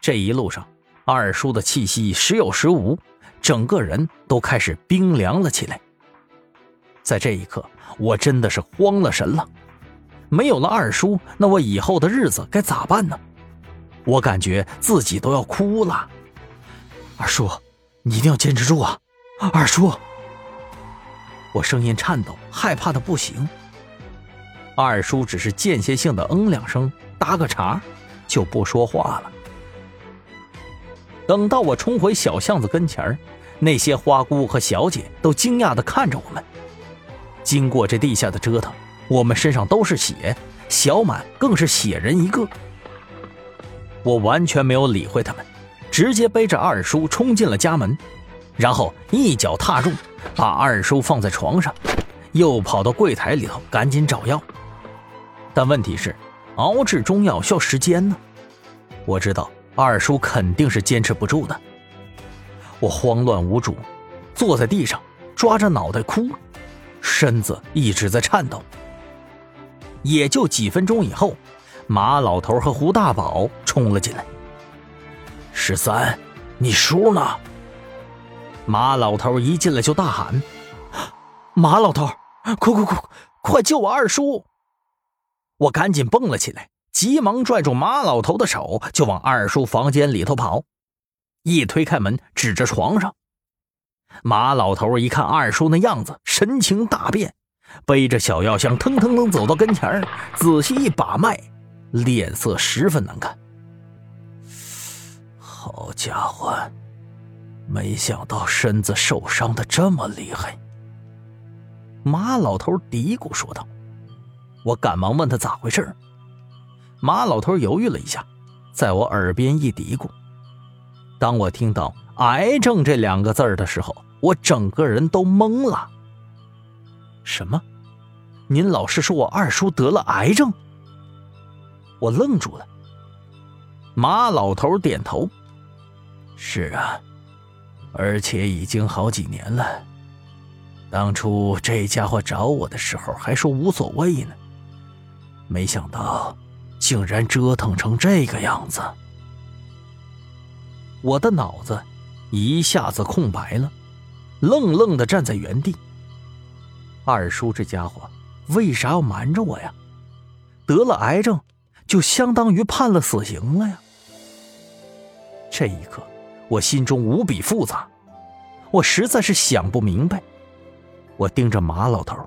这一路上，二叔的气息时有时无，整个人都开始冰凉了起来。在这一刻，我真的是慌了神了。没有了二叔，那我以后的日子该咋办呢？我感觉自己都要哭了。二叔，你一定要坚持住啊！二叔，我声音颤抖，害怕的不行。二叔只是间歇性的嗯两声，搭个茬，就不说话了。等到我冲回小巷子跟前那些花姑和小姐都惊讶的看着我们。经过这地下的折腾。我们身上都是血，小满更是血人一个。我完全没有理会他们，直接背着二叔冲进了家门，然后一脚踏入，把二叔放在床上，又跑到柜台里头赶紧找药。但问题是，熬制中药需要时间呢。我知道二叔肯定是坚持不住的。我慌乱无助，坐在地上抓着脑袋哭，身子一直在颤抖。也就几分钟以后，马老头和胡大宝冲了进来。十三，你叔呢？马老头一进来就大喊：“马老头，快快快，快救我二叔！”我赶紧蹦了起来，急忙拽住马老头的手，就往二叔房间里头跑。一推开门，指着床上，马老头一看二叔那样子，神情大变。背着小药箱，腾腾腾走到跟前仔细一把脉，脸色十分难看。好家伙，没想到身子受伤的这么厉害。马老头嘀咕说道。我赶忙问他咋回事马老头犹豫了一下，在我耳边一嘀咕。当我听到“癌症”这两个字的时候，我整个人都懵了。什么？您老是说我二叔得了癌症？我愣住了。马老头点头：“是啊，而且已经好几年了。当初这家伙找我的时候还说无所谓呢，没想到竟然折腾成这个样子。”我的脑子一下子空白了，愣愣的站在原地。二叔这家伙为啥要瞒着我呀？得了癌症，就相当于判了死刑了呀。这一刻，我心中无比复杂，我实在是想不明白。我盯着马老头，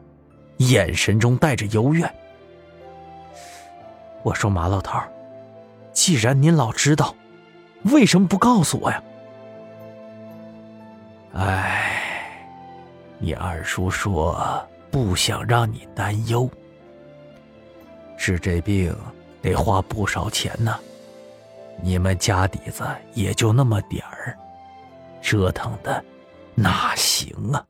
眼神中带着幽怨。我说：“马老头，既然您老知道，为什么不告诉我呀？”哎，你二叔说。不想让你担忧，治这病得花不少钱呢。你们家底子也就那么点儿，折腾的哪行啊？